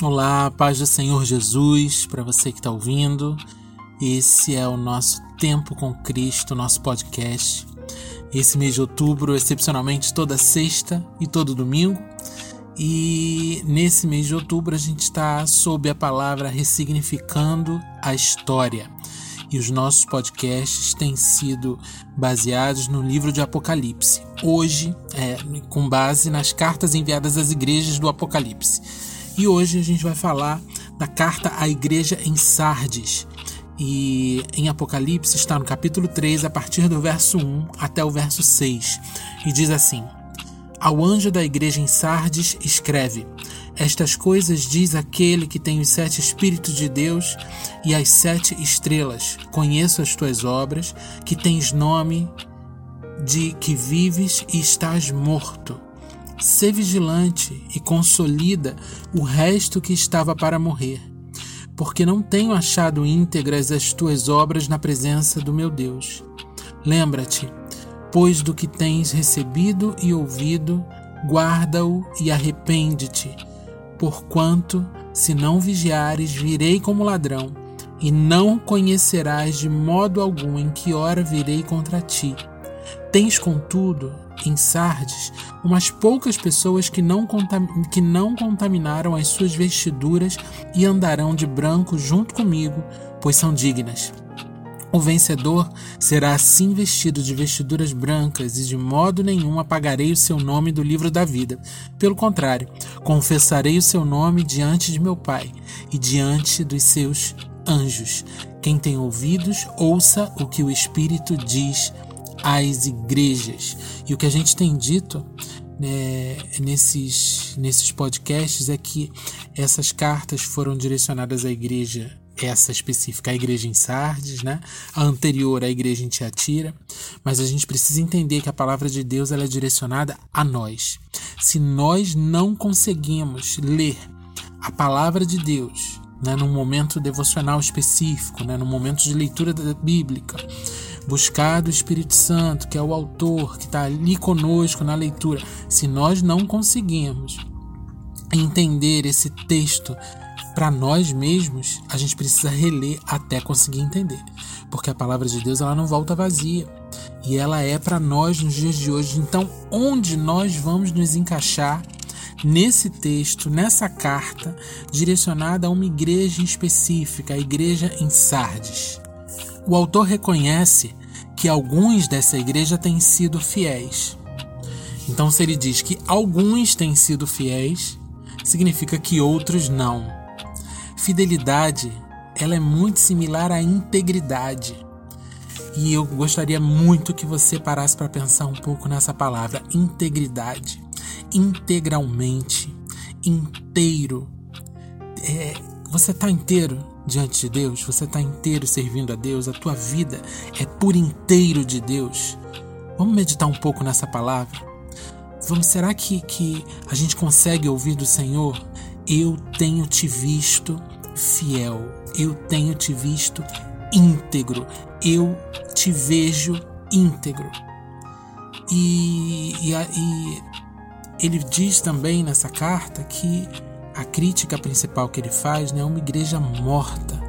Olá, paz do Senhor Jesus, para você que está ouvindo. Esse é o nosso Tempo com Cristo, nosso podcast. Esse mês de outubro, excepcionalmente toda sexta e todo domingo. E nesse mês de outubro a gente está sob a palavra ressignificando a história. E os nossos podcasts têm sido baseados no livro de Apocalipse. Hoje, é, com base nas cartas enviadas às igrejas do Apocalipse. E hoje a gente vai falar da carta à igreja em Sardes. E em Apocalipse está no capítulo 3, a partir do verso 1 até o verso 6. E diz assim: Ao anjo da igreja em Sardes escreve: Estas coisas diz aquele que tem os sete Espíritos de Deus e as sete estrelas. Conheço as tuas obras, que tens nome de que vives e estás morto. Sê vigilante e consolida o resto que estava para morrer, porque não tenho achado íntegras as tuas obras na presença do meu Deus. Lembra-te, pois do que tens recebido e ouvido, guarda-o e arrepende-te, porquanto, se não vigiares, virei como ladrão, e não conhecerás de modo algum em que hora virei contra ti. Tens, contudo, em Sardes umas poucas pessoas que não, que não contaminaram as suas vestiduras e andarão de branco junto comigo, pois são dignas. O vencedor será assim vestido de vestiduras brancas, e de modo nenhum apagarei o seu nome do livro da vida. Pelo contrário, confessarei o seu nome diante de meu Pai e diante dos seus anjos. Quem tem ouvidos, ouça o que o Espírito diz às igrejas. E o que a gente tem dito né, nesses, nesses podcasts é que essas cartas foram direcionadas à igreja, essa específica, a igreja em Sardes, né? a anterior, à igreja em Tiatira, mas a gente precisa entender que a palavra de Deus ela é direcionada a nós. Se nós não conseguimos ler a palavra de Deus né, num momento devocional específico, né, num momento de leitura bíblica, buscar do Espírito Santo, que é o autor, que está ali conosco na leitura, se nós não conseguirmos entender esse texto para nós mesmos, a gente precisa reler até conseguir entender, porque a palavra de Deus ela não volta vazia e ela é para nós nos dias de hoje. Então, onde nós vamos nos encaixar nesse texto, nessa carta direcionada a uma igreja específica, a igreja em Sardes? O autor reconhece que alguns dessa igreja têm sido fiéis. Então, se ele diz que alguns têm sido fiéis, significa que outros não. Fidelidade, ela é muito similar à integridade. E eu gostaria muito que você parasse para pensar um pouco nessa palavra, integridade. Integralmente, inteiro. É, você está inteiro? diante de Deus, você está inteiro servindo a Deus, a tua vida é por inteiro de Deus. Vamos meditar um pouco nessa palavra? Vamos, será que, que a gente consegue ouvir do Senhor? Eu tenho te visto fiel, eu tenho te visto íntegro, eu te vejo íntegro. E, e, e ele diz também nessa carta que a crítica principal que ele faz né, é uma igreja morta,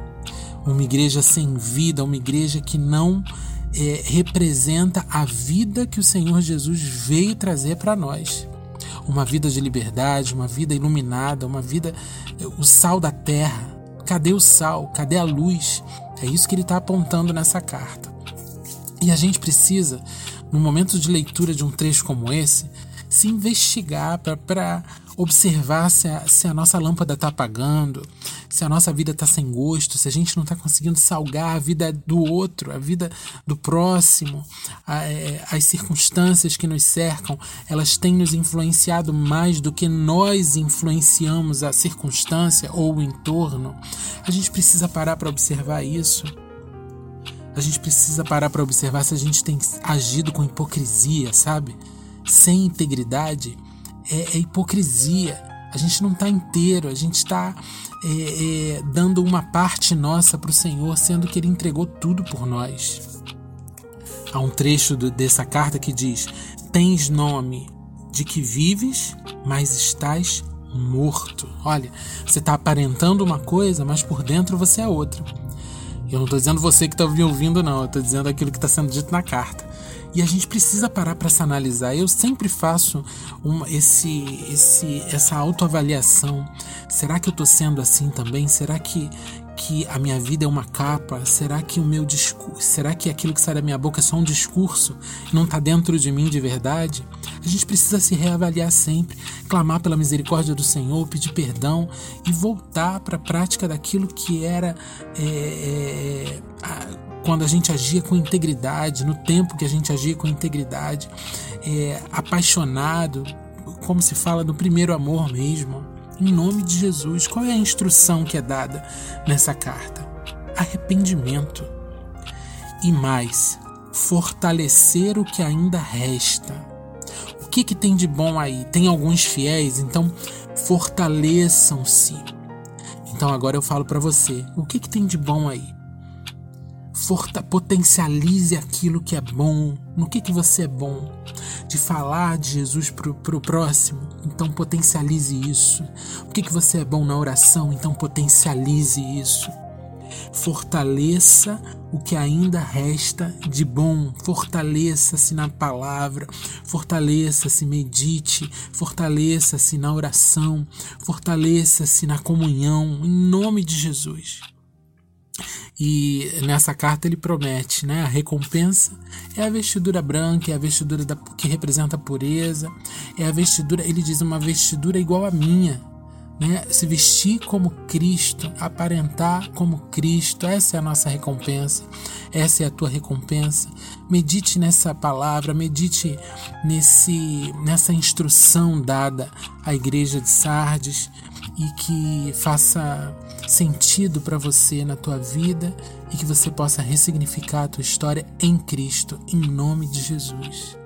uma igreja sem vida, uma igreja que não é, representa a vida que o Senhor Jesus veio trazer para nós. Uma vida de liberdade, uma vida iluminada, uma vida. o sal da terra. Cadê o sal? Cadê a luz? É isso que ele está apontando nessa carta. E a gente precisa, no momento de leitura de um trecho como esse, se investigar para observar se a, se a nossa lâmpada está apagando, se a nossa vida está sem gosto, se a gente não está conseguindo salgar a vida do outro, a vida do próximo, a, é, as circunstâncias que nos cercam, elas têm nos influenciado mais do que nós influenciamos a circunstância ou o entorno. A gente precisa parar para observar isso. A gente precisa parar para observar se a gente tem agido com hipocrisia, sabe? Sem integridade é, é hipocrisia. A gente não está inteiro, a gente está é, é, dando uma parte nossa para o Senhor, sendo que Ele entregou tudo por nós. Há um trecho do, dessa carta que diz: Tens nome de que vives, mas estás morto. Olha, você está aparentando uma coisa, mas por dentro você é outra. Eu não estou dizendo você que está me ouvindo, não. Eu estou dizendo aquilo que está sendo dito na carta. E a gente precisa parar para se analisar. Eu sempre faço esse, esse, essa autoavaliação. Será que eu estou sendo assim também? Será que, que a minha vida é uma capa? Será que o meu discurso, será que aquilo que sai da minha boca é só um discurso não está dentro de mim de verdade? A gente precisa se reavaliar sempre, clamar pela misericórdia do Senhor, pedir perdão e voltar para a prática daquilo que era é, é, a, quando a gente agia com integridade, no tempo que a gente agia com integridade, é, apaixonado, como se fala do primeiro amor mesmo. Em nome de Jesus, qual é a instrução que é dada nessa carta? Arrependimento. E mais, fortalecer o que ainda resta. O que, que tem de bom aí? Tem alguns fiéis, então fortaleçam-se. Então agora eu falo para você, o que, que tem de bom aí? Forta, potencialize aquilo que é bom. No que, que você é bom? De falar de Jesus para o próximo, então potencialize isso. O que, que você é bom na oração, então potencialize isso. Fortaleça o que ainda resta de bom. Fortaleça-se na palavra, fortaleça-se, medite, fortaleça-se na oração, fortaleça-se na comunhão, em nome de Jesus. E nessa carta ele promete, né? A recompensa é a vestidura branca, é a vestidura da, que representa a pureza, é a vestidura, ele diz, uma vestidura igual à minha, né? Se vestir como Cristo, aparentar como Cristo, essa é a nossa recompensa, essa é a tua recompensa. Medite nessa palavra, medite nesse, nessa instrução dada à igreja de Sardes e que faça sentido para você na tua vida e que você possa ressignificar a tua história em Cristo, em nome de Jesus.